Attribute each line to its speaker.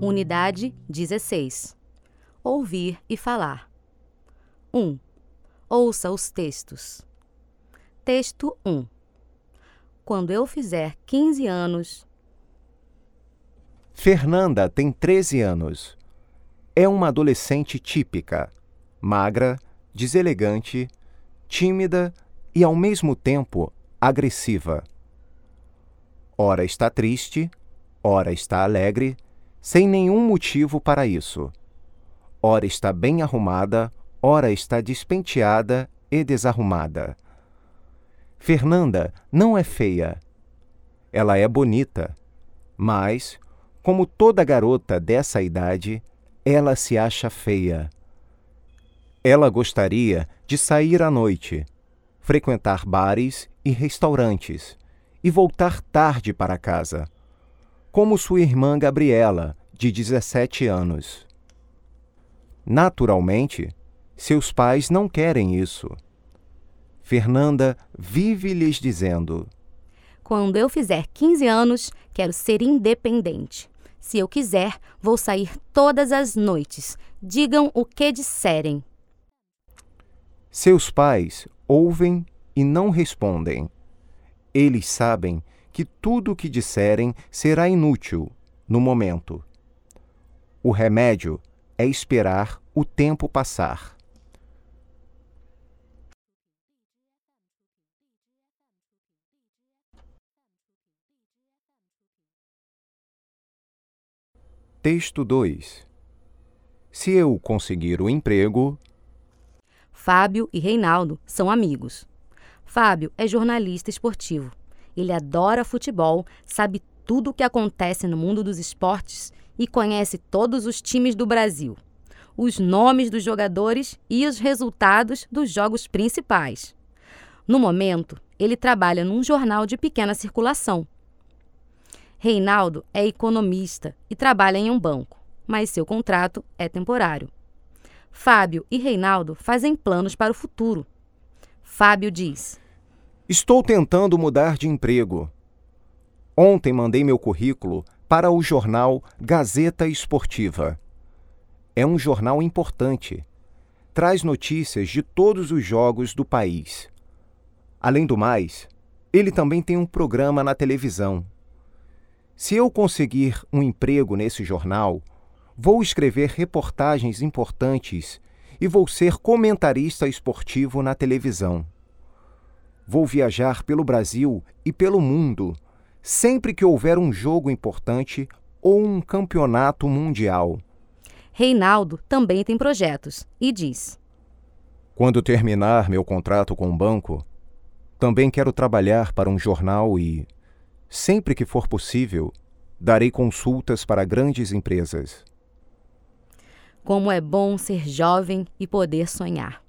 Speaker 1: Unidade 16. Ouvir e falar. 1. Ouça os textos. Texto 1. Quando eu fizer 15 anos.
Speaker 2: Fernanda tem 13 anos. É uma adolescente típica, magra, deselegante, tímida e, ao mesmo tempo, agressiva. Ora está triste, ora está alegre, sem nenhum motivo para isso. Ora está bem arrumada, ora está despenteada e desarrumada. Fernanda não é feia. Ela é bonita, mas, como toda garota dessa idade, ela se acha feia. Ela gostaria de sair à noite, frequentar bares e restaurantes e voltar tarde para casa, como sua irmã Gabriela, de 17 anos. Naturalmente, seus pais não querem isso. Fernanda vive lhes dizendo:
Speaker 1: Quando eu fizer 15 anos, quero ser independente. Se eu quiser, vou sair todas as noites. Digam o que disserem.
Speaker 2: Seus pais ouvem e não respondem. Eles sabem que tudo o que disserem será inútil no momento. O remédio é esperar o tempo passar. Texto 2 Se eu conseguir o emprego.
Speaker 1: Fábio e Reinaldo são amigos. Fábio é jornalista esportivo. Ele adora futebol, sabe tudo o que acontece no mundo dos esportes e conhece todos os times do Brasil, os nomes dos jogadores e os resultados dos jogos principais. No momento, ele trabalha num jornal de pequena circulação Reinaldo é economista e trabalha em um banco, mas seu contrato é temporário. Fábio e Reinaldo fazem planos para o futuro. Fábio diz:
Speaker 2: Estou tentando mudar de emprego. Ontem mandei meu currículo para o jornal Gazeta Esportiva. É um jornal importante. Traz notícias de todos os jogos do país. Além do mais, ele também tem um programa na televisão se eu conseguir um emprego nesse jornal, vou escrever reportagens importantes e vou ser comentarista esportivo na televisão. Vou viajar pelo Brasil e pelo mundo sempre que houver um jogo importante ou um campeonato mundial.
Speaker 1: Reinaldo também tem projetos e diz:
Speaker 2: Quando terminar meu contrato com o banco, também quero trabalhar para um jornal e Sempre que for possível, darei consultas para grandes empresas.
Speaker 1: Como é bom ser jovem e poder sonhar.